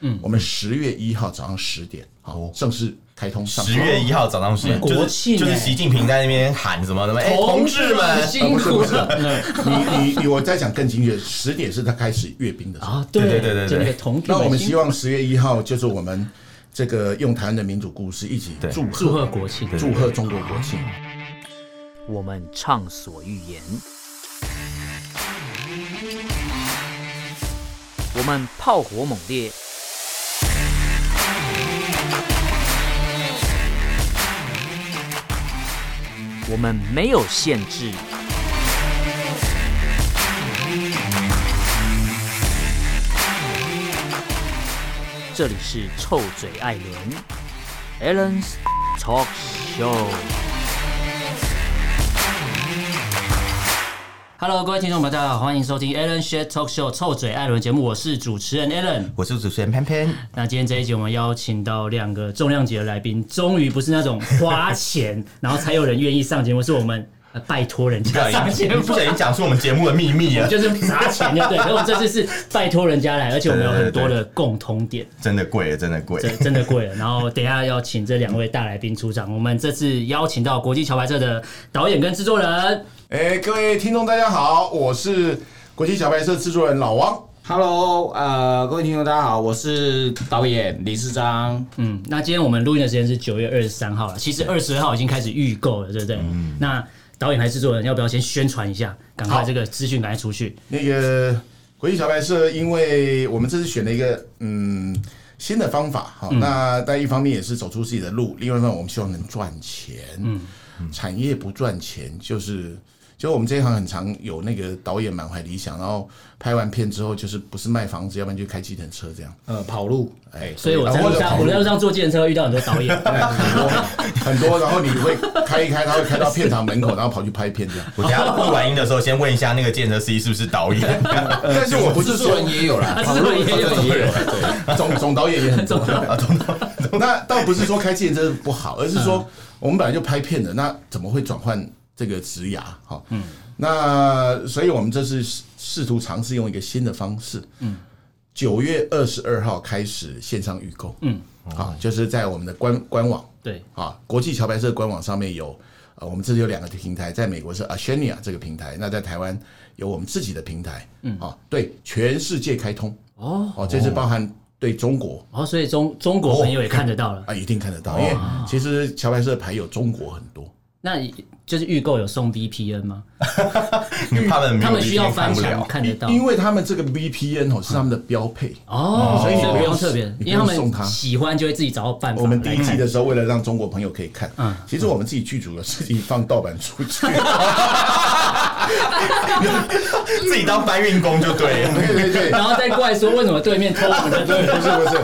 嗯，我们十月一号早上十点，好，正式开通上。十月一号早上十点，国庆就是习近平在那边喊什么什么，哎，同志们。辛苦了。你你我再讲更精确，十点是他开始阅兵的。啊，对对对对对。那我们希望十月一号就是我们这个用台湾的民主故事一起祝祝贺国庆，祝贺中国国庆。我们畅所欲言，我们炮火猛烈，我们没有限制。这里是臭嘴爱莲 a l a n s Talk Show。Hello，各位听众朋友，大家好，欢迎收听 Alan Share Talk Show 臭嘴艾伦节目，我是主持人 Alan，我是主持人潘潘。那今天这一集我们邀请到两个重量级的来宾，终于不是那种花钱 然后才有人愿意上节目，是我们拜托人家上节目，不小心讲出我们节目的秘密了，就是砸钱就对。所以我们这次是拜托人家来，而且我们有很多的共通点，真的贵了，真的贵，真的贵了。然后等一下要请这两位大来宾出场，我们这次邀请到国际桥牌社的导演跟制作人。哎，各位听众，大家好，我是国际小白社制作人老王。Hello，呃，各位听众，大家好，我是导演李世章。嗯，那今天我们录音的时间是九月二十三号了，其实二十二号已经开始预购了，对不对？嗯。那导演还是制作人，要不要先宣传一下？赶快这个资讯赶快出去。那个国际小白社，因为我们这次选了一个嗯新的方法，好，嗯、那但一方面也是走出自己的路，另外一方面我们希望能赚钱。嗯，产业不赚钱就是。就我们这一行很常有那个导演满怀理想，然后拍完片之后就是不是卖房子，要不然就开计程车这样，呃，跑路，哎，所以我在路上，我在路上坐计程车遇到很多导演，很多很多，然后你会开一开，他会开到片场门口，然后跑去拍片这样。我等下录完音的时候，先问一下那个计程车司机是不是导演？但是我不是说也有啦，跑路也有，对，总总导演也很重要啊，总导。那倒不是说开计程车不好，而是说我们本来就拍片的，那怎么会转换？这个职涯，哈，嗯，那所以我们这次试图尝试用一个新的方式，嗯，九月二十二号开始线上预购，嗯，啊，就是在我们的官官网，对，啊，国际桥牌社官网上面有，呃，我们这里有两个平台，在美国是 Ashania 这个平台，那在台湾有我们自己的平台，嗯，啊，对，全世界开通，哦，哦，这是包含对中国，哦，所以中中国朋友也看得到了，啊，一定看得到，因为其实桥牌社牌有中国很多。那就是预购有送 VPN 吗？他们他们需要翻墙看得到，因为他们这个 VPN 哦是他们的标配。哦，所以你不用特别，因为他们喜欢就会自己找到办法。我们第一季的时候，为了让中国朋友可以看，嗯，其实我们自己剧组的自己放盗版出去，自己当搬运工就对了，对对对，然后再怪说为什么对面偷我们的，对，不是不是，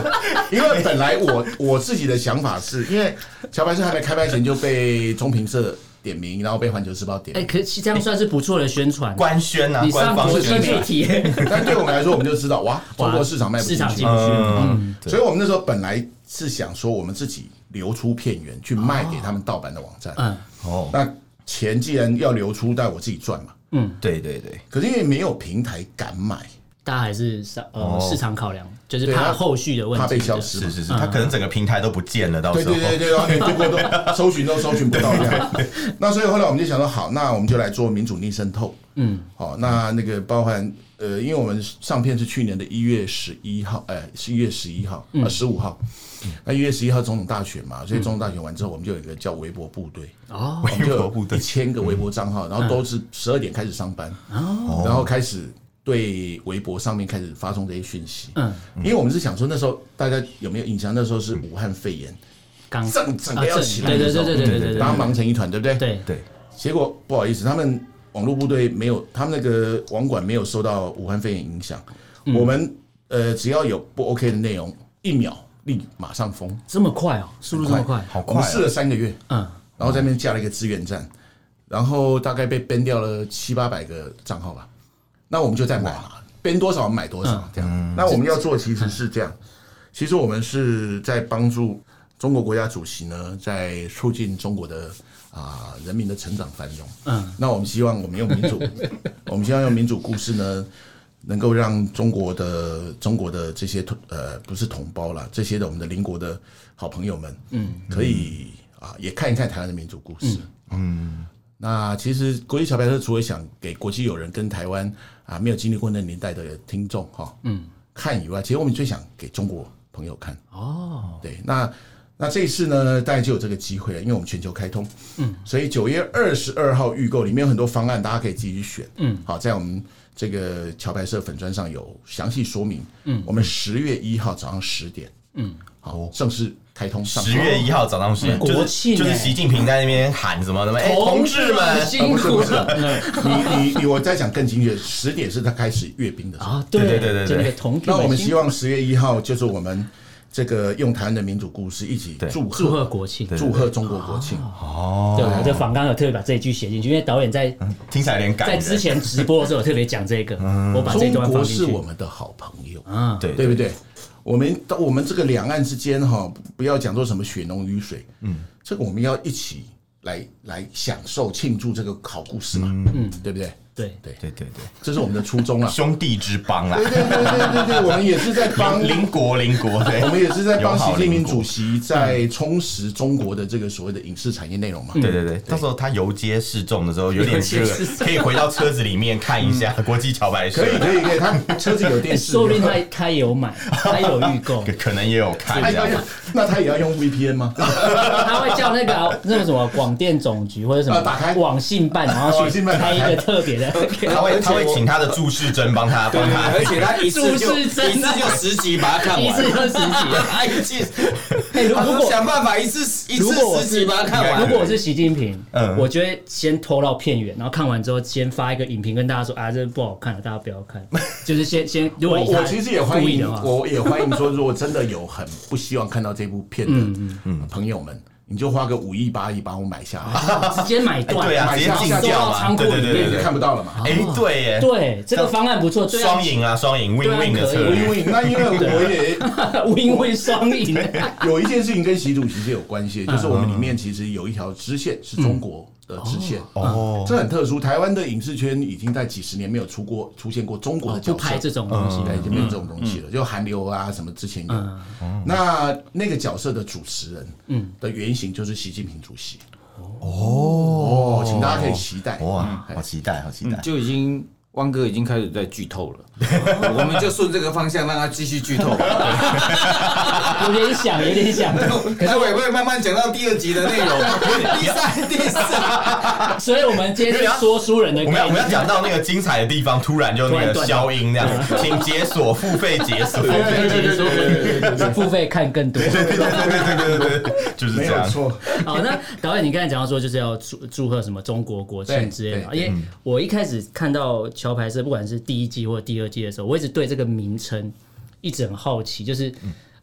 因为本来我我自己的想法是因为桥牌社还没开拍前就被中评社。点名，然后被环球时报点名。哎，可是这样算是不错的宣传，官宣啊，你上国际媒体。但对我们来说，我们就知道，哇，中国市场卖不进去。嗯，所以我们那时候本来是想说，我们自己流出片源去卖给他们盗版的网站。嗯，哦，那钱既然要流出，但我自己赚嘛。嗯，对对对。可是因为没有平台敢买。大家还是呃市场考量，就是怕后续的问题，怕被消失。是是是，他可能整个平台都不见了，到时候对对对对，连中国都搜寻都搜寻不到这样。那所以后来我们就想说，好，那我们就来做民主逆渗透。嗯，好，那那个包含呃，因为我们上片是去年的一月十一号，哎，是一月十一号啊，十五号。那一月十一号总统大选嘛，所以总统大选完之后，我们就有一个叫微博部队哦，我们就有一千个微博账号，然后都是十二点开始上班，哦，然后开始。对微博上面开始发送这些讯息，嗯，因为我们是想说那时候大家有没有印象？那时候是武汉肺炎刚整整个要起来的时候，对对对对对，大家忙成一团，对不对？对对。结果不好意思，他们网络部队没有，他们那个网管没有受到武汉肺炎影响。我们呃，只要有不 OK 的内容，一秒立马上封，这么快哦，速度这么快，好快。我们试了三个月，嗯，然后在那边架了一个资源站，然后大概被 ban 掉了七八百个账号吧。那我们就再买嘛，编多少买多少，这样。那我们要做其实是这样，其实我们是在帮助中国国家主席呢，在促进中国的啊人民的成长繁荣。嗯，那我们希望我们用民主，我们希望用民主故事呢，能够让中国的中国的这些同呃不是同胞啦，这些的我们的邻国的好朋友们，嗯，可以啊也看一看台湾的民主故事，嗯，那其实国际桥牌社除了想给国际友人跟台湾啊没有经历过那年代的听众哈，嗯，看以外，其实我们最想给中国朋友看哦，对，那那这一次呢，大概就有这个机会了，因为我们全球开通，嗯，所以九月二十二号预购里面有很多方案，大家可以自己去选，嗯，好，在我们。这个桥牌社粉砖上有详细说明。嗯，我们十月一号早上十点，嗯，好，正式开通。十月一号早上十点，国庆就是习近平在那边喊什么什么？哎，同志们辛苦了。你你你，我再讲更精确，十点是他开始阅兵的时候。啊，对对对对对。那我们希望十月一号就是我们。这个用台湾的民主故事一起祝贺祝贺国庆，祝贺中国国庆哦。对，我这访刚有特别把这一句写进去，因为导演在听起来有点感，在之前直播的时候有特别讲这个，我把这段放进去。中国是我们的好朋友嗯，对对不对？我们到我们这个两岸之间哈，不要讲做什么血浓于水，嗯，这个我们要一起来来享受庆祝这个好故事嘛，嗯，对不对？对。对。对对对，这是我们的初衷啊，兄弟之邦啊，对对对对对对，我们也是在帮邻国邻国，对，我们也是在帮习近平主席在充实中国的这个所谓的影视产业内容嘛。对对对，到时候他游街示众的时候有点热，可以回到车子里面看一下国际桥牌社。可以可以可以，他车子有电视，说不定他他有买，他有预购，可能也有看。那他也要用 VPN 吗？他会叫那个那个什么广电总局或者什么打开。网信办，然后去开一个特别的。他会他会请他的注释真帮他帮他，而且他一次就一次就十集把它看完，一次就十集，他一次，如果想办法一次一次十集把它看完。如果我是习近平，嗯，我就会先拖到片源，然后看完之后先发一个影评跟大家说啊，这不好看了，大家不要看。就是先先，如果我其实也欢迎，我也欢迎说，如果真的有很不希望看到这部片的朋友们。你就花个五亿八亿把我买下来，直接买断，对啊，直接进掉嘛，对对对对，看不到了嘛。哎，对耶，对，这个方案不错，双赢啊，双赢，win win 的策略。win win，那因为我也 win win 双赢。有一件事情跟习主席是有关系，就是我们里面其实有一条支线是中国的支线哦，这很特殊。台湾的影视圈已经在几十年没有出过出现过中国的角色，就拍这种东西，已经没有这种东西了。就韩流啊什么之前有，那那个角色的主持人，嗯，的原型就是习近平主席。哦，请大家可以期待哇，好期待，好期待，就已经。汪哥已经开始在剧透了，我们就顺这个方向让他继续剧透。有点想，有点想，可是我也会慢慢讲到第二集的内容，第三、第四。所以我们今天说书人的，我们要我们要讲到那个精彩的地方，突然就那个消音这样，请解锁付费解锁，付费解锁，付费看更多。对对对对对对，就是这样。错。好，那导演，你刚才讲到说就是要祝祝贺什么中国国庆之类的，因为我一开始看到。桥牌社不管是第一季或第二季的时候，我一直对这个名称一直很好奇。就是，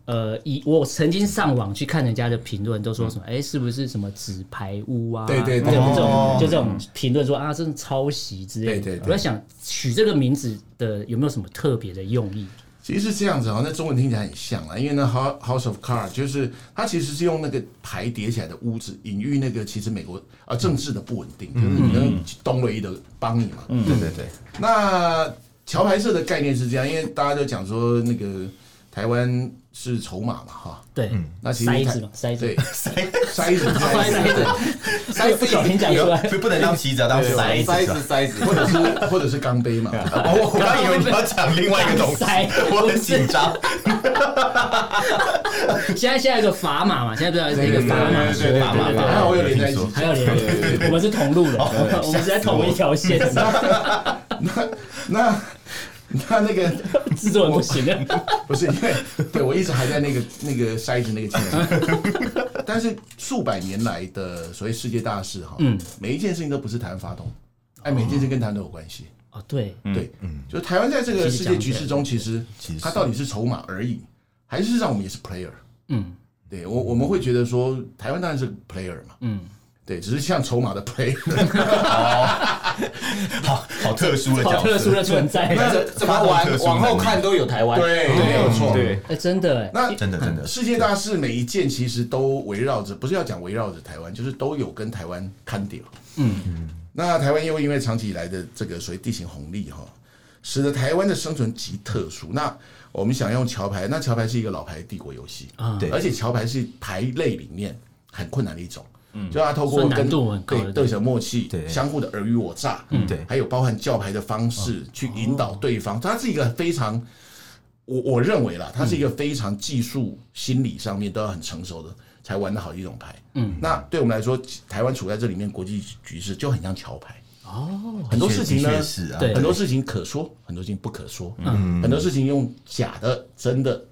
呃，以我曾经上网去看人家的评论，都说什么，哎，是不是什么纸牌屋啊？对对对，这种就这种评论说啊，这是抄袭之类的。对对，我在想取这个名字的有没有什么特别的用意？其实是这样子啊，那中文听起来很像啊，因为呢 House of Cards 就是它其实是用那个牌叠起来的屋子，隐喻那个其实美国啊政治的不稳定，就是你跟东雷的帮你嘛。嗯，对对对。那桥牌社的概念是这样，因为大家都讲说那个台湾。是筹码嘛，哈，对，那其实塞子嘛，塞子，塞塞子，塞子，塞子，不小心讲出来，不能当棋子，当塞塞子，塞子，或者是或者是钢杯嘛。我我刚以为你要讲另外一个东西，我很紧张。现在现在有个砝码嘛，现在不知道是一个砝码，对对对，还好我有连在一起，还有连，我们是同路的，我们是在同一条线上。那那。他那个 制作人不行啊，不是因为对我一直还在那个那个筛子那个阶段，但是数百年来的所谓世界大事哈，嗯，每一件事情都不是台湾发动，哎，每一件事情跟台湾都有关系。哦，对。对，嗯，就是台湾在这个世界局势中，其实它到底是筹码而已，还是让我们也是 player？嗯，对我我们会觉得说，台湾当然是 player 嘛，嗯。对，只是像筹码的 play，好 好特殊的角色，好特殊的存在。那怎么玩？往后看都有台湾，对，没有错。对，哎，真的，那真的真的，世界大事每一件其实都围绕着，不是要讲围绕着台湾，就是都有跟台湾看点。嗯。嗯。那台湾又因为长期以来的这个所谓地形红利哈，使得台湾的生存极特殊。那我们想用桥牌，那桥牌是一个老牌帝国游戏啊，对，而且桥牌是牌类里面很困难的一种，嗯，就他透过跟对对。手默契，对。相互的尔虞我诈，嗯，对，还有包含叫牌的方式去引导对方，他是一个非常，我我认为啦，它是一个非常技术心理上面都要很成熟的才玩得好的一种牌，嗯，那对我们来说，台湾处在这里面国际局势就很像桥牌。哦，很多事情呢，对，很多事情可说，很多事情不可说。嗯，很多事情用假的、真的，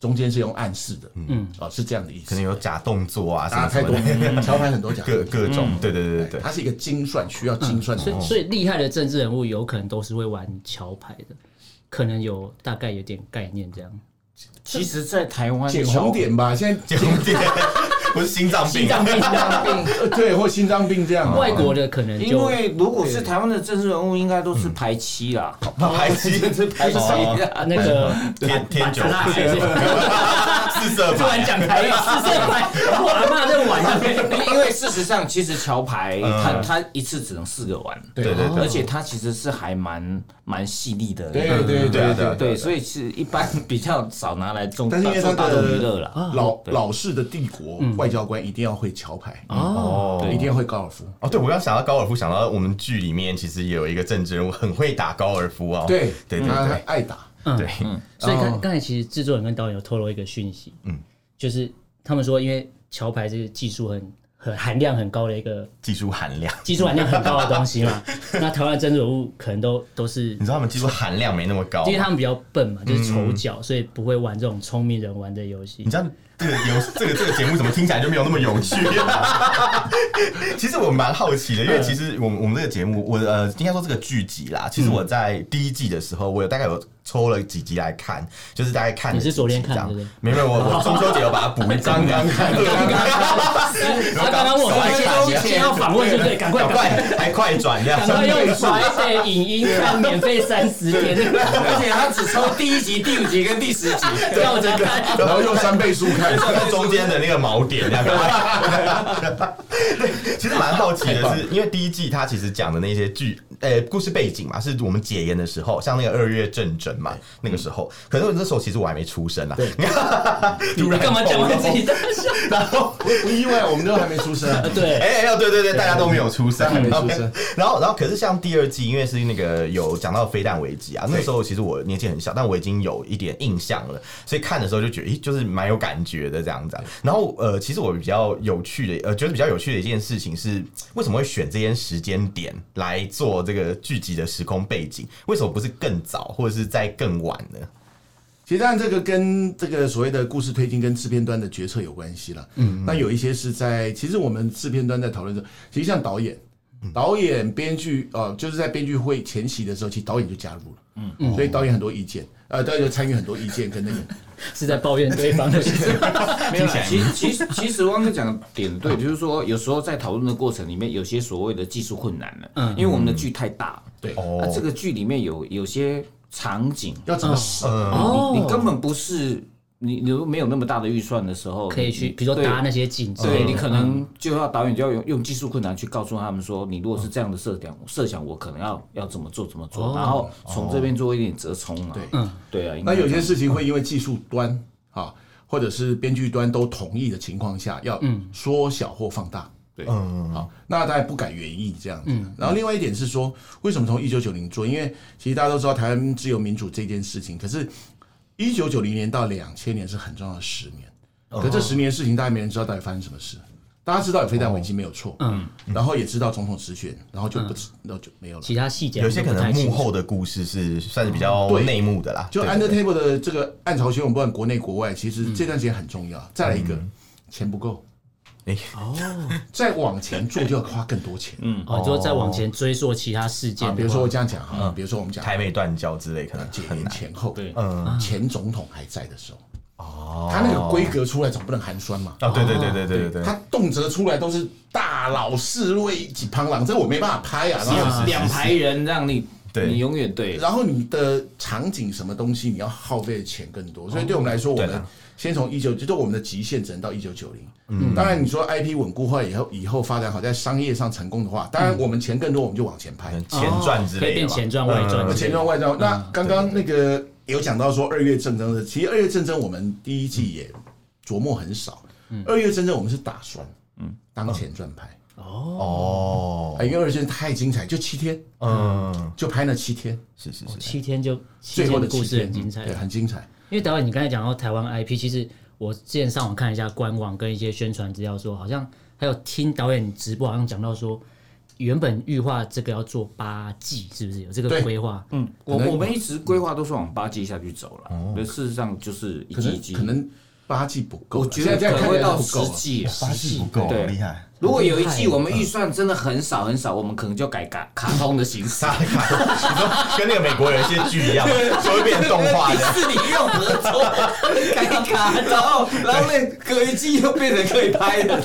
中间是用暗示的。嗯，哦，是这样的意思。可能有假动作啊，啊，太多，桥牌很多假，各各种。对对对对对，它是一个精算，需要精算。所以，所以厉害的政治人物有可能都是会玩桥牌的，可能有大概有点概念这样。其实，在台湾，捡红点吧，现在 捡红点。不是心脏病，心脏病，心脏病，对，或心脏病这样。外国的可能，因为如果是台湾的政治人物，应该都是排期啦，排七是排期，那个天天九，四色突然讲台语，四色牌，我阿妈在玩的。因为事实上，其实桥牌它它一次只能四个玩，对。对对，而且它其实是还蛮蛮细腻的，对对对对对，所以是一般比较少拿来中，但是因为它大众娱乐了，老老式的帝国。外交官一定要会桥牌哦，对，一定要会高尔夫哦。对，我要想到高尔夫，想到我们剧里面其实也有一个政治人物很会打高尔夫啊。对对对，他爱打。对，所以刚刚才其实制作人跟导演有透露一个讯息，嗯，就是他们说，因为桥牌这个技术很很含量很高的一个技术含量，技术含量很高的东西嘛。那台湾政治人物可能都都是，你知道他们技术含量没那么高，因为他们比较笨嘛，就是丑角，所以不会玩这种聪明人玩的游戏。你知道？这个有这个这个节目怎么听起来就没有那么有趣？其实我蛮好奇的，因为其实我们我们这个节目，我呃应该说这个剧集啦，其实我在第一季的时候，我有大概有抽了几集来看，就是大概看你是昨天看的，没有我我中秋节有把它补一张。刚刚看，他 刚刚问我说，先要访问对不对？赶快赶快，还快转这样，赶快用白的影音看免费三十天，而且他只抽第一集、第五集跟第十集，吊着看，然后用三倍速看。在中间的那个锚点，这样。对，其实蛮好奇的是，因为第一季它其实讲的那些剧，呃，故事背景嘛，是我们解严的时候，像那个二月政争嘛，那个时候，可是那时候其实我还没出生啊。对，你干嘛讲我自己的？然后不意外，我们都还没出生。对，哎哎，对对对，大家都没有出生，还没出生。然后，然后，可是像第二季，因为是那个有讲到飞弹危机啊，那时候其实我年纪很小，但我已经有一点印象了，所以看的时候就觉得，咦，就是蛮有感觉。觉得这样子，然后呃，其实我比较有趣的，呃，觉得比较有趣的一件事情是，为什么会选这些时间点来做这个剧集的时空背景？为什么不是更早，或者是在更晚呢？其实当然这个跟这个所谓的故事推进跟制片端的决策有关系了。嗯，那有一些是在，其实我们制片端在讨论的，其实像导演、导演、编剧，呃，就是在编剧会前期的时候，其实导演就加入了。嗯嗯，所以导演很多意见。呃，大家就参与很多意见，跟那个 是在抱怨对方的事情。没有，其实其实其实汪哥讲的点对，就是说有时候在讨论的过程里面，有些所谓的技术困难了。嗯，因为我们的剧太大，对，那这个剧里面有有些场景要怎么设？你，你根本不是。你你如果没有那么大的预算的时候，可以去，比如说搭那些景，对，你可能就要导演就要用用技术困难去告诉他们说，你如果是这样的设想，设想我可能要要怎么做怎么做，然后从这边做一点折冲啊。对，嗯，对啊。那有些事情会因为技术端啊，或者是编剧端都同意的情况下，要缩小或放大。对，嗯，好，那大家不改原意这样子。然后另外一点是说，为什么从一九九零做？因为其实大家都知道台湾自由民主这件事情，可是。一九九零年到两千年是很重要的十年，可这十年事情大家没人知道到底发生什么事。大家知道有飞弹危机没有错，嗯，然后也知道总统直选，然后就不，知，那就没有了。其他细节有些可能幕后的故事是算是比较内幕的啦。就 Under Table 的这个暗潮汹涌，不管国内国外，其实这段时间很重要。再来一个，钱不够，哎，哦，再往前做就要花更多钱，嗯，哦，就再往前追溯其他事件，比如说我这样讲哈，比如说我们讲台美断交之类，可能。解严前后，对，嗯，前总统还在的时候。哦，他那个规格出来总不能寒酸嘛？啊，对对对对对对，他动辄出来都是大佬侍卫几旁郎，这我没办法拍啊，两排人让你对，你永远对。然后你的场景什么东西，你要耗费的钱更多，所以对我们来说，我们先从一九，就是我们的极限只能到一九九零。嗯，当然你说 IP 稳固化以后，以后发展好，在商业上成功的话，当然我们钱更多，我们就往前拍，钱赚之类的，可以变前传外赚，钱赚外赚。那刚刚那个有讲到说二月战争的，其实二月战争我们第一季也琢磨很少。二月战争我们是打算嗯当前传拍。哦，因为二线太精彩，就七天，嗯，就拍那七天，是是是，七天就最后的故事很精彩，对，很精彩。因为导演，你刚才讲到台湾 IP，其实我之前上网看一下官网跟一些宣传资料，说好像还有听导演直播，好像讲到说，原本预划这个要做八季，是不是有这个规划？嗯，我我们一直规划都是往八季下去走了，可事实上就是一季一季，可能八季不够，我觉得可能会到十季，八季不够，厉害。如果有一季我们预算真的很少很少，我们可能就改卡卡通的形式。你说跟那个美国有一些剧一样，就会变动画的。是你用合作 改卡，然后然后那隔一季又变成可以拍的，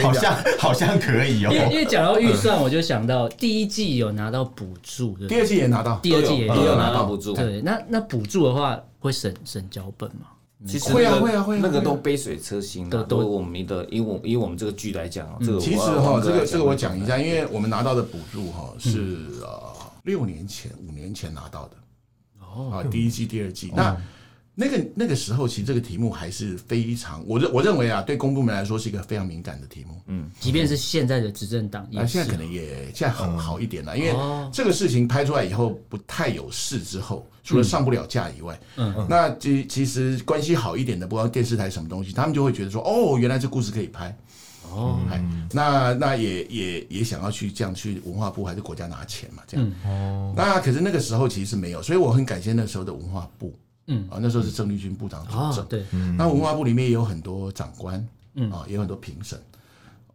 好像好像可以哦。因为因为讲到预算，我就想到第一季有拿到补助，第二季也拿到，第二季也有拿到补助。对，那那补助的话会省省脚本吗？其实会啊会啊会，那个都杯水车薪的，都我们的，以我以我们这个剧来讲，这个其实哈，这个这个我讲一下，因为我们拿到的补助哈是呃六年前五年前拿到的，哦啊第一季第二季。那。那个那个时候，其实这个题目还是非常，我认我认为啊，对公部门来说是一个非常敏感的题目。嗯，即便是现在的执政党，啊，现在可能也现在很好一点了，因为这个事情拍出来以后不太有事之后，除了上不了架以外，嗯，那其其实关系好一点的，不管电视台什么东西，他们就会觉得说，哦，原来这故事可以拍，哦，那那也也也想要去这样去文化部还是国家拿钱嘛，这样，哦，那可是那个时候其实是没有，所以我很感谢那时候的文化部。嗯啊，那时候是郑丽君部长主政，对，那文化部里面也有很多长官，嗯啊，也有很多评审，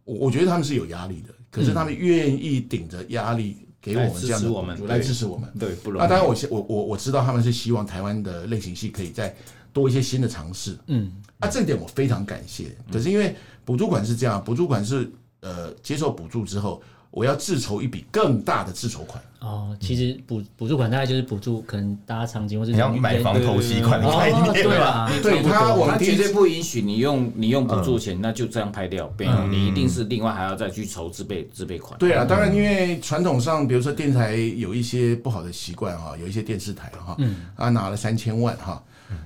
我我觉得他们是有压力的，可是他们愿意顶着压力给我们这样的补助来支持我们，对，不容易。那当然，我我我我知道他们是希望台湾的类型戏可以再多一些新的尝试，嗯，啊，这点我非常感谢。可是因为补助款是这样，补助款是呃接受补助之后。我要自筹一笔更大的自筹款。哦，其实补补助款大概就是补助可能搭场景或者你要买房头期款的概念，对吧？对他，我们绝对不允许你用你用补助钱，那就这样拍掉，没有，你一定是另外还要再去筹自备自备款。对啊，当然，因为传统上，比如说电视台有一些不好的习惯哈，有一些电视台哈，啊拿了三千万哈。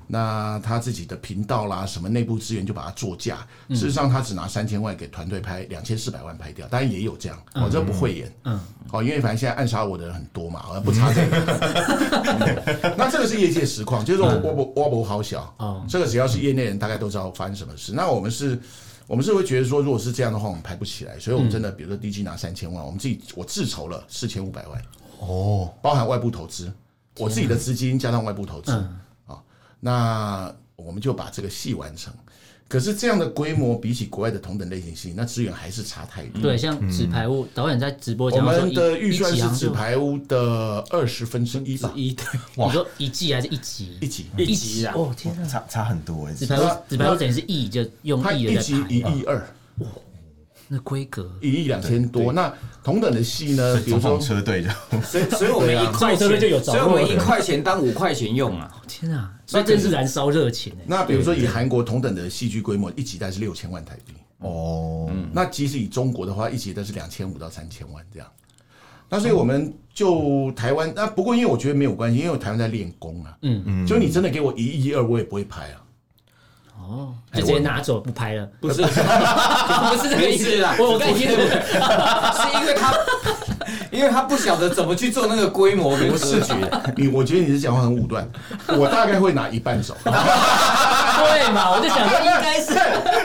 那他自己的频道啦，什么内部资源就把它作价。事实上，他只拿三千万给团队拍两千四百万拍掉，当然也有这样，我这不会演。嗯，哦，因为反正现在暗杀我的人很多嘛，我不差这个。那这个是业界实况，就是说我我我我好小哦，这个只要是业内人，大概都知道发生什么事。那我们是，我们是会觉得说，如果是这样的话，我们拍不起来，所以我们真的，比如说 DG 拿三千万，我们自己我自筹了四千五百万哦，包含外部投资，我自己的资金加上外部投资。那我们就把这个戏完成，可是这样的规模比起国外的同等类型戏，那资源还是差太多。对，像《纸牌屋》，导演在直播讲说，我们的预算是《纸牌屋》的二十分之一吧？一，你说一季还是一集？一集，一集啊！哦，天哪，差差很多哎！《纸牌屋》《纸牌屋》等于是亿，就用亿的一集一亿二。那规格一亿两千多，那同等的戏呢？比如说车队的，所以所以我们一块钱就有，所以我们一块钱当五块钱用啊！天啊，所以真是燃烧热情哎。那比如说以韩国同等的戏剧规模，一集大概是六千万台币哦。那即使以中国的话，一集都是两千五到三千万这样。那所以我们就台湾，那不过因为我觉得没有关系，因为我台湾在练功啊。嗯嗯，就你真的给我一亿二，我也不会拍啊。哦，就直接拿走不拍了？不是，不是这个意思啦。我我跟你听，是因为他，因为他不晓得怎么去做那个规模跟视觉。你我觉得你是讲话很武断。我大概会拿一半走。对嘛？我就想说应该是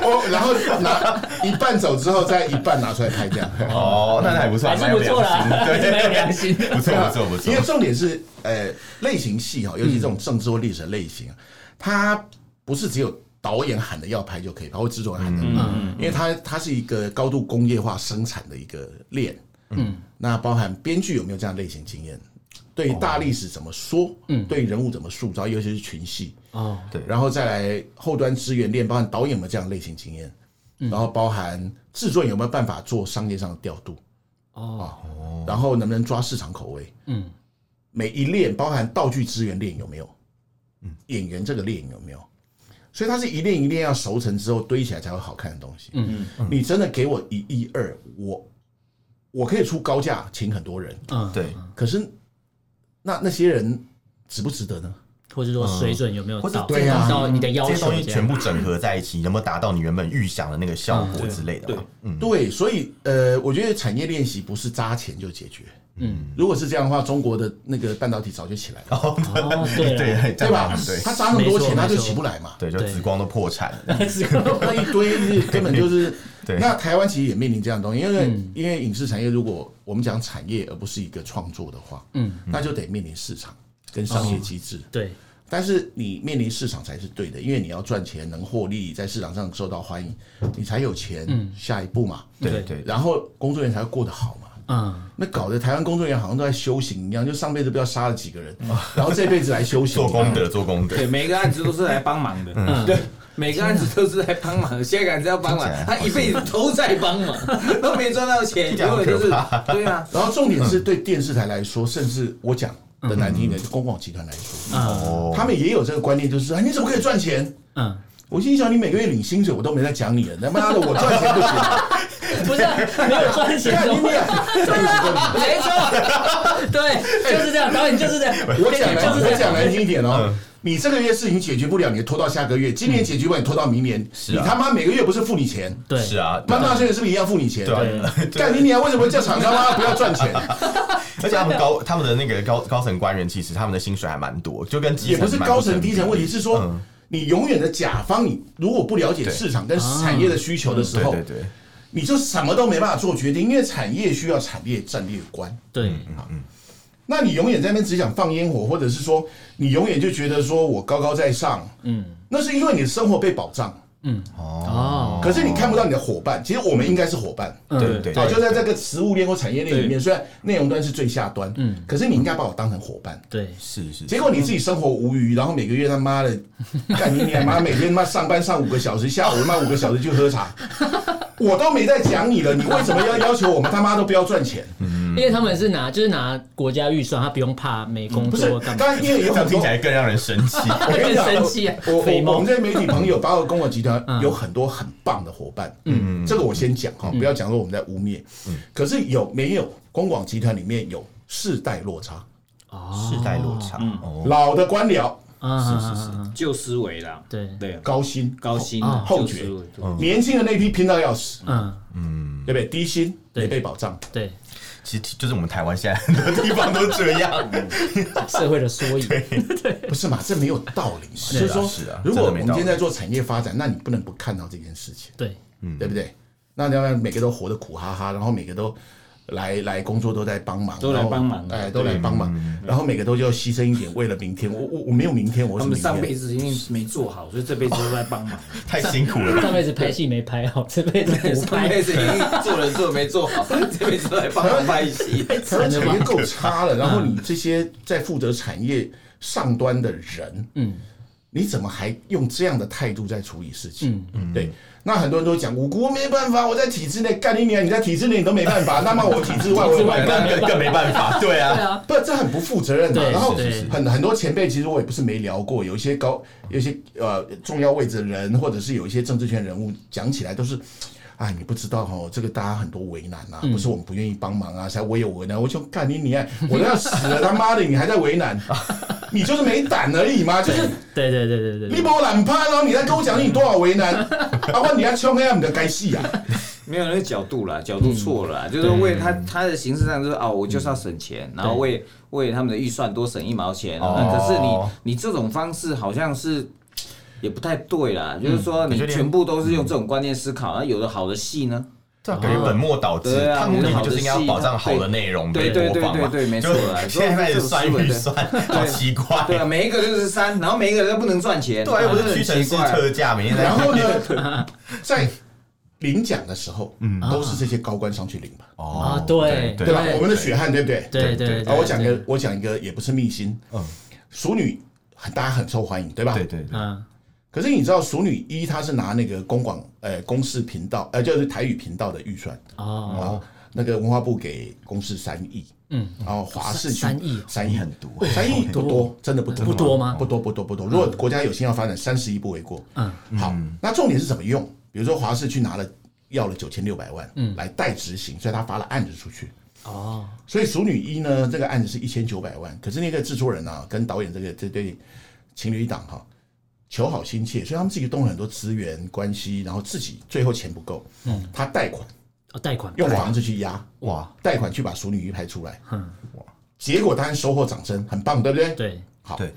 我，然后拿一半走之后，再一半拿出来拍这样。哦，那还不错，还是不错啦，对，蛮有良心。不错，不错，不错。因为重点是，呃，类型戏哈，尤其这种政治或历史的类型，它不是只有。导演喊的要拍就可以，包括制作人喊的，嗯，因为它它是一个高度工业化生产的一个链，嗯，那包含编剧有没有这样类型经验，对大历史怎么说，嗯，对人物怎么塑造，尤其是群戏，哦，对，然后再来后端资源链，包含导演有没有这样类型经验，然后包含制作人有没有办法做商业上的调度，哦，然后能不能抓市场口味，嗯，每一链包含道具资源链有没有？嗯。演员这个链有没有？所以它是一链一链要熟成之后堆起来才会好看的东西。嗯嗯，你真的给我一亿二，我我可以出高价请很多人。嗯，对。可是那那些人值不值得呢？或者说水准有没有到？对呀，到你的要求，这些东西全部整合在一起，能不能达到你原本预想的那个效果之类的？对，嗯，对。所以呃，我觉得产业练习不是砸钱就解决。嗯，如果是这样的话，中国的那个半导体早就起来了。哦，对对对吧？对，他砸那么多钱，他就起不来嘛。对，就紫光都破产了，那一堆根本就是。对。那台湾其实也面临这样的东西，因为因为影视产业，如果我们讲产业而不是一个创作的话，嗯，那就得面临市场跟商业机制。对。但是你面临市场才是对的，因为你要赚钱，能获利，在市场上受到欢迎，你才有钱下一步嘛。对对。然后工作人员才会过得好嘛。嗯，那搞得台湾工作人员好像都在修行一样，就上辈子不知道杀了几个人，然后这辈子来修行，做功德，做功德。对，每个案子都是来帮忙的。嗯，对，每个案子都是来帮忙，下个案子要帮忙，他一辈子都在帮忙，都没赚到钱，结果就是对啊。然后重点是对电视台来说，甚至我讲的难听一点，就公广集团来说，哦，他们也有这个观念，就是啊，你怎么可以赚钱？嗯。我心想，你每个月领薪水，我都没在讲你了。他妈的，我赚钱不行？不是，没有赚钱，你没错，对，就是这样。导演就是这样。我讲难，我讲难听一点哦。你这个月事情解决不了，你拖到下个月；今年解决不了，你拖到明年。你他妈每个月不是付你钱？对，是啊。那纳税人是不是一样付你钱？对。干你娘！为什么叫厂商妈不要赚钱？而且他们高，他们的那个高高层官员，其实他们的薪水还蛮多，就跟也不是高层低层问题，是说。你永远的甲方，你如果不了解市场跟产业的需求的时候，对对对，你就什么都没办法做决定，因为产业需要产业战略观。对，嗯，那你永远在那边只想放烟火，或者是说你永远就觉得说我高高在上，嗯，那是因为你的生活被保障。嗯。哦，可是你看不到你的伙伴，其实我们应该是伙伴，对对。对，就在这个食物链或产业链里面，虽然内容端是最下端，嗯，可是你应该把我当成伙伴，对，是是。结果你自己生活无余，然后每个月他妈的 干你娘妈，每天他妈上班上五个小时，下午他妈五个小时去喝茶，我都没在讲你了，你为什么要要求我们他妈都不要赚钱？因为他们是拿就是拿国家预算，他不用怕没工作干嘛。当然，因为有很多听起来更让人生气。我跟你讲，我我我们这些媒体朋友，包括公广集团，有很多很棒的伙伴。嗯，这个我先讲哈，不要讲说我们在污蔑。嗯，可是有没有公广集团里面有世代落差？哦，世代落差。老的官僚，是是是，旧思维啦。对对，高薪高薪后觉，年轻的那批拼到要死。嗯嗯，对不对？低薪也被保障。对。其实就是我们台湾现在很多地方都这样，社会的缩影。对，不是嘛？这没有道理嘛？就是说，如果我们今天在做产业发展，那你不能不看到这件事情。对，嗯，对不对？那你要每个都活得苦哈哈，然后每个都。来来工作都在帮忙，都来帮忙，哎，都来帮忙，然后每个都就要牺牲一点，为了明天。我我我没有明天，我他们上辈子因为没做好，所以这辈子都在帮忙，太辛苦了。上辈子拍戏没拍好，这辈子上辈子已经做人做没做好，这辈子都在帮忙拍戏。产业够差了，然后你这些在负责产业上端的人，嗯，你怎么还用这样的态度在处理事情？嗯，对。那很多人都讲，我我没办法，我在体制内干你娘，你在体制内你都没办法，那么我体制外我更更没办法，对啊，不，这很不负责任的。然后很很多前辈，其实我也不是没聊过，有一些高，有一些呃重要位置的人，或者是有一些政治圈人物，讲起来都是。哎，你不知道哦，这个大家很多为难呐，不是我们不愿意帮忙啊，才我有为难。我就干你，你爱我都要死了，他妈的，你还在为难，你就是没胆而已嘛，就是。对对对对对。你把我懒趴了，你在跟我讲你多少为难，包括你要穷黑暗的该戏啊。没有那个角度啦，角度错了，就是为他他的形式上就是哦，我就是要省钱，然后为为他们的预算多省一毛钱。可是你你这种方式好像是。也不太对啦，就是说你全部都是用这种观念思考，那有的好的戏呢，这感觉本末倒置。他目的就是应该要保障好的内容被播放嘛。对对对对，没错。现在开始算预算，好奇怪。对啊，每一个就是删，然后每一个人都不能赚钱。对，又不是屈臣氏特价，每天在。然后呢，在领奖的时候，嗯，都是这些高官上去领嘛。哦，对对吧？我们的血汗，对不对？对对。啊，我讲一个，我讲一个，也不是秘辛。嗯，淑女大家很受欢迎，对吧？对对对。嗯。可是你知道，熟女一她是拿那个公广呃公视频道，呃就是台语频道的预算哦，那个文化部给公视三亿，嗯，然后华视三亿，三亿很多，三亿不多，真的不多，不多吗？不多不多不多。如果国家有心要发展，三十亿不为过。嗯，好，那重点是怎么用？比如说华视去拿了要了九千六百万，嗯，来代执行，所以他发了案子出去。哦，所以《熟女一》呢，这个案子是一千九百万，可是那个制作人啊，跟导演这个这对情侣档哈，求好心切，所以他们自己动了很多资源关系，然后自己最后钱不够，嗯，他贷款，啊，贷款。用房子去压，哇，贷款去把《熟女一》拍出来，嗯，哇，结果当然收获掌声，很棒，对不对？对，好，对。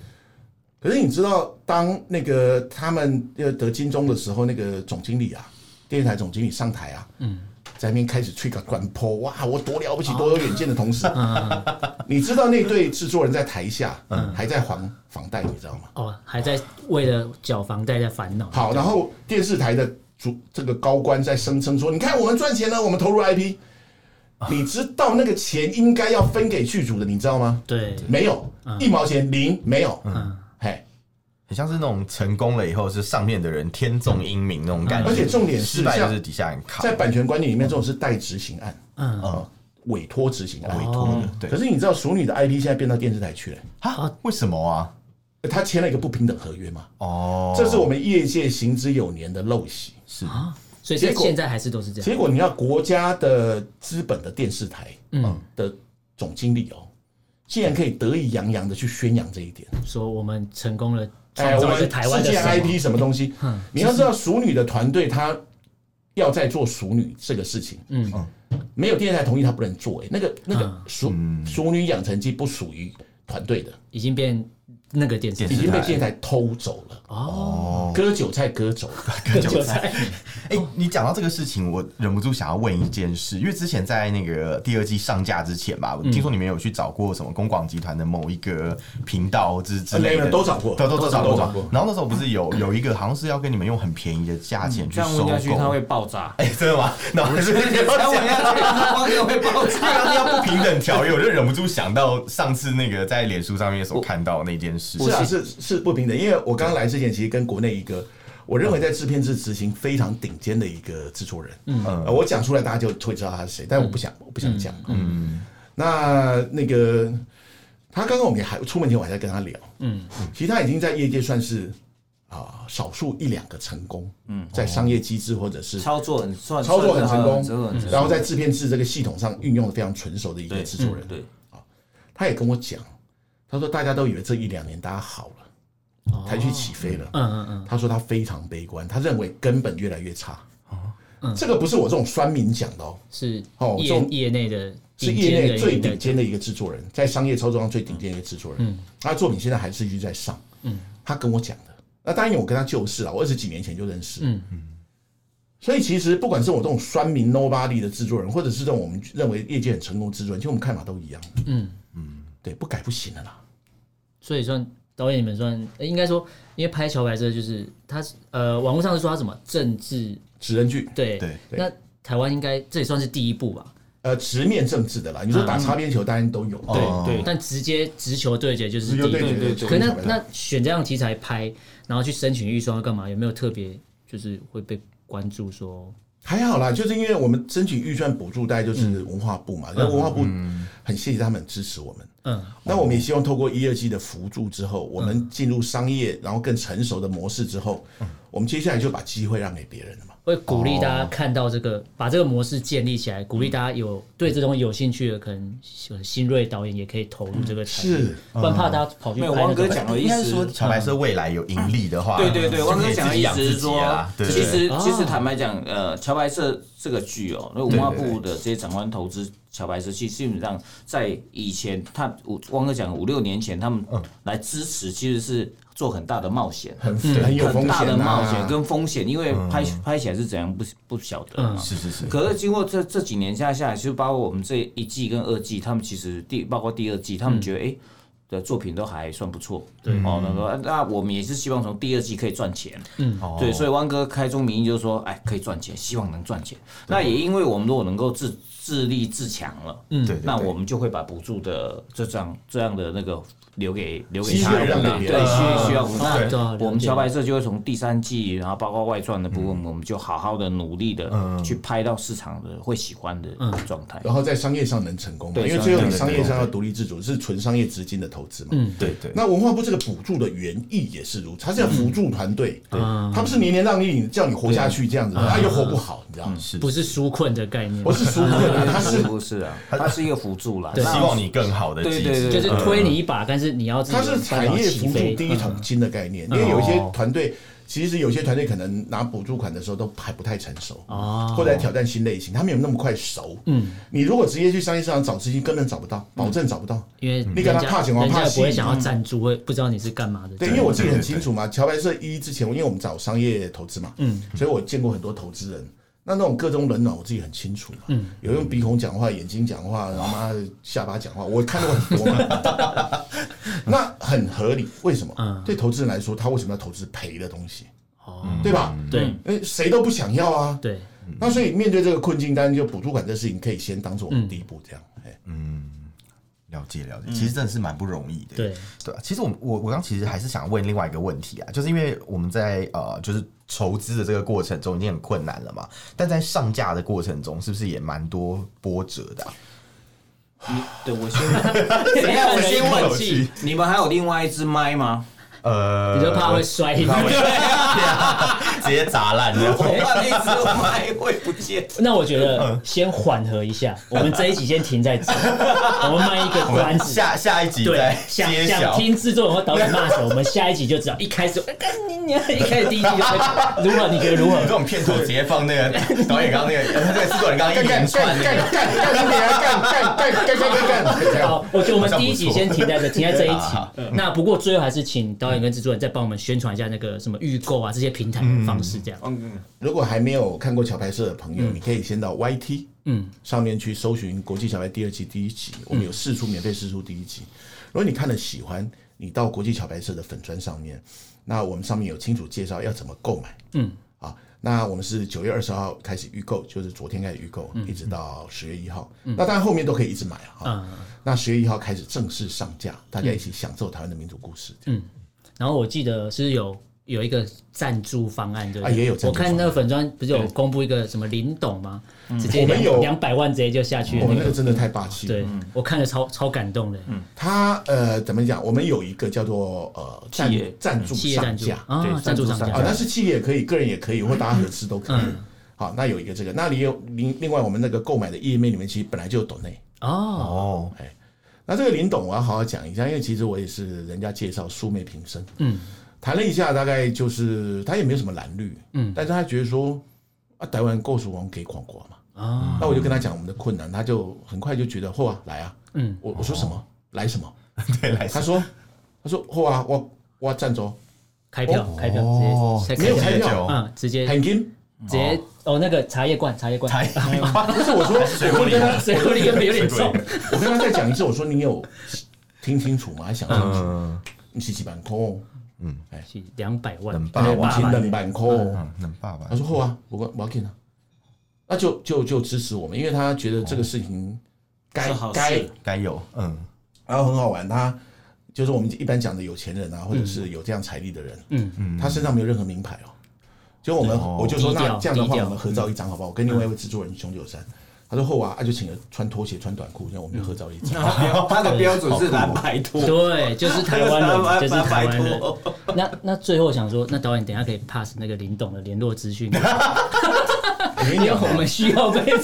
可是你知道，当那个他们要得金钟的时候，那个总经理啊，电视台总经理上台啊，嗯。在那边开始吹个短坡，哇！我多了不起，多有远见的同时，你知道那对制作人在台下还在还房贷，你知道吗？哦，还在为了缴房贷在烦恼。好，然后电视台的主这个高官在声称说：“你看我们赚钱了，我们投入 IP，你知道那个钱应该要分给剧组的，你知道吗？”对，没有一毛钱，零没有。嗯，嘿。很像是那种成功了以后是上面的人天纵英明那种感觉，而且重点是就是底下人靠。在版权观念里面，这种是代执行案，嗯，委托执行案，委托的。对。可是你知道，熟女的 IP 现在变到电视台去了啊？为什么啊？他签了一个不平等合约嘛？哦，这是我们业界行之有年的陋习，是啊。所以现在还是都是这样。结果你要国家的资本的电视台，嗯，的总经理哦，竟然可以得意洋洋的去宣扬这一点，说我们成功了。哎，我们世界 IP 什么东西？你要知道，熟女的团队他要在做熟女这个事情，嗯，没有电视台同意他不能做。哎，那个那个熟熟女养成记不属于团队的，已经变。那个电视已经被电视台偷走了哦，割韭菜割走，割韭菜。哎，你讲到这个事情，我忍不住想要问一件事，因为之前在那个第二季上架之前吧，听说你们有去找过什么公广集团的某一个频道之之类的，都找过，都都都找过。然后那时候不是有有一个好像是要跟你们用很便宜的价钱去收购，它会爆炸。哎，真的吗？那我是这样讲，网友会爆炸。要不平等条约，我就忍不住想到上次那个在脸书上面所看到的那件事。是啊，是是不平等，因为我刚来之前，其实跟国内一个我认为在制片制执行非常顶尖的一个制作人，嗯，我讲出来大家就会知道他是谁，但我不想，我不想讲，嗯，那那个他刚刚我们还出门前我还在跟他聊，嗯，其实他已经在业界算是啊少数一两个成功，嗯，在商业机制或者是操作很算操作很成功，然后在制片制这个系统上运用的非常纯熟的一个制作人，对，啊，他也跟我讲。他说：“大家都以为这一两年大家好了，台剧起飞了。嗯嗯嗯。他说他非常悲观，他认为根本越来越差。哦，这个不是我这种酸民讲的哦，是哦，业业内的，是业内最顶尖的一个制作人，在商业操作上最顶尖的一个制作人。嗯，他的作品现在还是一直在上。嗯，他跟我讲的。那当然，我跟他旧识了，我二十几年前就认识。嗯嗯。所以其实不管是我这种酸民 nobody 的制作人，或者是这种我们认为业界很成功的制作人，其实我们看法都一样。嗯嗯。对，不改不行的啦。所以算导演，你们算应该说，因为拍《桥牌社》就是他呃，网络上是说他什么政治职人剧，对对。那台湾应该这也算是第一部吧？呃，直面政治的啦。你说打擦边球，当然都有，对对。但直接直球对决就是第一部。对对对。可那那选这样题材拍，然后去申请预算要干嘛？有没有特别就是会被关注说？还好啦，就是因为我们申请预算补助，大概就是文化部嘛，然后文化部很谢谢他们支持我们。嗯，那我们也希望透过一二季的辅助之后，我们进入商业，然后更成熟的模式之后，我们接下来就把机会让给别人了嘛。会鼓励大家看到这个，把这个模式建立起来，鼓励大家有对这东西有兴趣的，可能新锐导演也可以投入这个产业。是，不然怕大家跑去拍。王哥讲的意思是说，桥牌社未来有盈利的话，对对对，王哥讲的意思是说，其实其实坦白讲，呃，桥牌社这个剧哦，那文化部的这些长官投资。桥牌社其实基本上在以前，他汪哥讲五六年前，他们来支持，其实是做很大的冒险，很很很大的冒险跟风险，因为拍拍起来是怎样不不晓得嘛。是是是。可是经过这这几年下下来，就包括我们这一季跟二季，他们其实第包括第二季，他们觉得哎。的作品都还算不错，对。哦，那个那我们也是希望从第二季可以赚钱，嗯，对，所以汪哥开宗明义就是说，哎，可以赚钱，希望能赚钱。那也因为我们如果能够自自立自强了，嗯，对，那我们就会把补助的这样这样的那个。留给留给他人的，对，需需要那我们小白社就会从第三季，然后包括外传的部分，我们就好好的努力的去拍到市场的会喜欢的状态，然后在商业上能成功，对，因为最后你商业上要独立自主，是纯商业资金的投资嘛，嗯，对对。那文化部这个补助的原意也是如此，它是要辅助团队，对，它不是年年让你叫你活下去这样子，它又活不好，你知道吗？是，不是纾困的概念，不是纾困，它是 不是啊？它是一个辅助啦，希望你更好的，对对对，就是推你一把，但是你要它是。产业辅助第一桶金的概念，因为有一些团队，其实有些团队可能拿补助款的时候都还不太成熟啊，或者挑战新类型，他没有那么快熟。嗯，你如果直接去商业市场找资金，根本找不到，保证找不到，因为你跟他怕钱，我怕不会想要赞助，会不知道你是干嘛的。对，因为我自己很清楚嘛，桥牌社一之前，因为我们找商业投资嘛，嗯，所以我见过很多投资人。那那种各种冷暖，我自己很清楚嘛。嗯，有用鼻孔讲话，眼睛讲话，然后妈下巴讲话，我看到很多嘛。那很合理，为什么？嗯，对投资人来说，他为什么要投资赔的东西？哦，对吧？对，哎，谁都不想要啊。对，那所以面对这个困境，当然就补助款这事情，可以先当做我们第一步，这样。嗯。了解了解，其实真的是蛮不容易的。对对，其实我我我刚其实还是想问另外一个问题啊，就是因为我们在呃就是筹资的这个过程中已经很困难了嘛，但在上架的过程中是不是也蛮多波折的？你对我先，等一下我先问气，你们还有另外一支麦吗？呃，你就怕会摔，直接砸烂了。我怕那支麦会不见。那我觉得先缓和一下，我们这一集先停在这，我们卖一个关子，下下一集对，想想听制作人或导演骂什么，我们下一集就知道。一开始，跟你你一开始第一集就如何？你觉得如何？这种片头直接放那个导演刚刚那个，那个制作人刚刚一连串那个，干干干干干干干干好，我觉得我们第一集先停在这，停在这一集。那不过最后还是请导演。跟制作人再帮我们宣传一下那个什么预购啊，这些平台的方式，这样。嗯，如果还没有看过桥牌社的朋友，嗯、你可以先到 YT 嗯上面去搜寻《国际桥牌》第二季第一集，我们有试出免费试出第一集。如果你看了喜欢，你到国际桥牌社的粉砖上面，那我们上面有清楚介绍要怎么购买。嗯，好，那我们是九月二十号开始预购，就是昨天开始预购，一直到十月一号。嗯、那当然后面都可以一直买啊。嗯、那十月一号开始正式上架，大家一起享受台湾的民主故事。嗯。然后我记得是有有一个赞助方案，对不对？也有。我看那个粉专不是有公布一个什么林董吗？直接两两百万直接就下去。我们那个真的太霸气了。对，我看了超超感动的。他呃怎么讲？我们有一个叫做呃企业赞助上架啊，赞助上架啊，但是企业也可以，个人也可以，或大家合资都可以。好，那有一个这个，那里有另另外我们那个购买的页面里面其实本来就有抖内哦哦哎。那这个林董我要好好讲一下，因为其实我也是人家介绍素昧平生，嗯，谈了一下，大概就是他也没有什么蓝绿，嗯，但是他觉得说啊，台湾够属王给广国嘛，啊，那我就跟他讲我们的困难，他就很快就觉得嚯啊，来啊，嗯，我我说什么？来什么，对，来，他说他说嚯啊，我我赞助，开票开票，直接没有开票。嗯，直接。很金。直接哦，那个茶叶罐，茶叶罐，茶叶罐，不是我说，水壶里，水壶里根本有点重。我跟他再讲一次，我说你有听清楚吗？还想清楚？你是几万块？嗯，哎，是两百万，两百万，两百块，两百万。他说好啊，我我要给他，那就就就支持我们，因为他觉得这个事情该该该有，嗯，然后很好玩，他就是我们一般讲的有钱人啊，或者是有这样财力的人，嗯。嗯，他身上没有任何名牌哦。就我们，我就说那这样的话，我们合照一张好不好？我跟另外一位制作人熊九山，他说后啊，他就请了穿拖鞋、穿短裤，然后我们就合照一张。他的标准是蓝白拖，对，就是台湾人，就是台湾人。那那最后想说，那导演等下可以 pass 那个林董的联络资讯。因为我们需要被。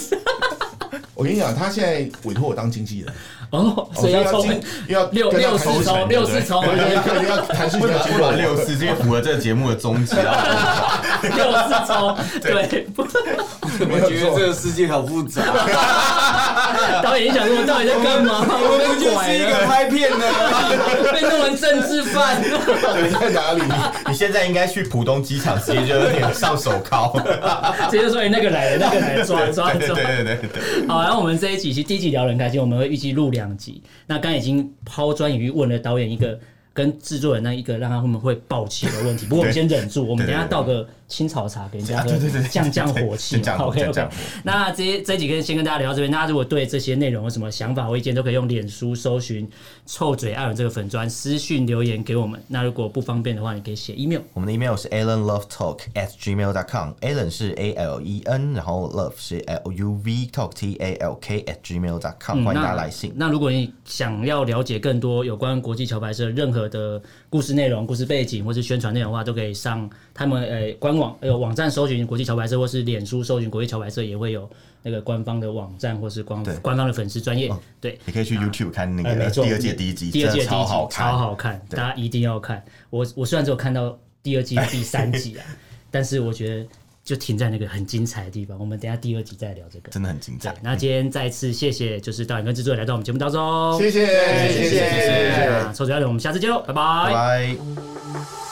我跟你讲，他现在委托我当经纪人哦，所以要进要六六四抽六四抽，要谈事情要出来六四，这个符合这个节目的宗旨啊。又是抽，对，我觉得这个世界好复杂。导演，你想说我到底在干嘛？我们就是一个拍片的，被弄成政治犯。你在哪里？你现在应该去浦东机场，直接就有点上手铐，直接说：“哎，那个来了，那个来了，抓抓抓！”对对对对。好，然后我们这一集其实第一集聊得很开心，我们会预计录两集。那刚才已经抛砖引玉，问了导演一个。跟制作人那一个让他们会爆气的问题，不过我们先忍住，我们等下到个青草茶给人家喝，降降火气。OK OK。那这些这几个先跟大家聊到这边，大家如果对这些内容有什么想法或意见，都可以用脸书搜寻“臭嘴艾伦”这个粉专私讯留言给我们。那如果不方便的话，你可以写 email。我们的 email 是 allenlovetalk at gmail dot com。Allen 是 A L E N，然后 love 是 L U V talk T A L K at gmail dot com。欢迎大家来信。那如果你想要了解更多有关国际桥牌社任何的故事内容、故事背景或是宣传内容的话，都可以上他们呃、欸、官网有网站搜寻国际桥牌社，或是脸书搜寻国际桥牌社，也会有那个官方的网站或是官官方的粉丝专业。对，你可以去 YouTube 看那个第二季第一集，第二季第一集超好看，超好看，大家一定要看。我我虽然只有看到第二季第三集啊，但是我觉得。就停在那个很精彩的地方，我们等下第二集再聊这个，真的很精彩。那今天再次谢谢，就是导演跟制作人来到我们节目当中，谢谢谢谢谢谢，臭嘴艾伦，我们下次见喽，拜拜。拜拜。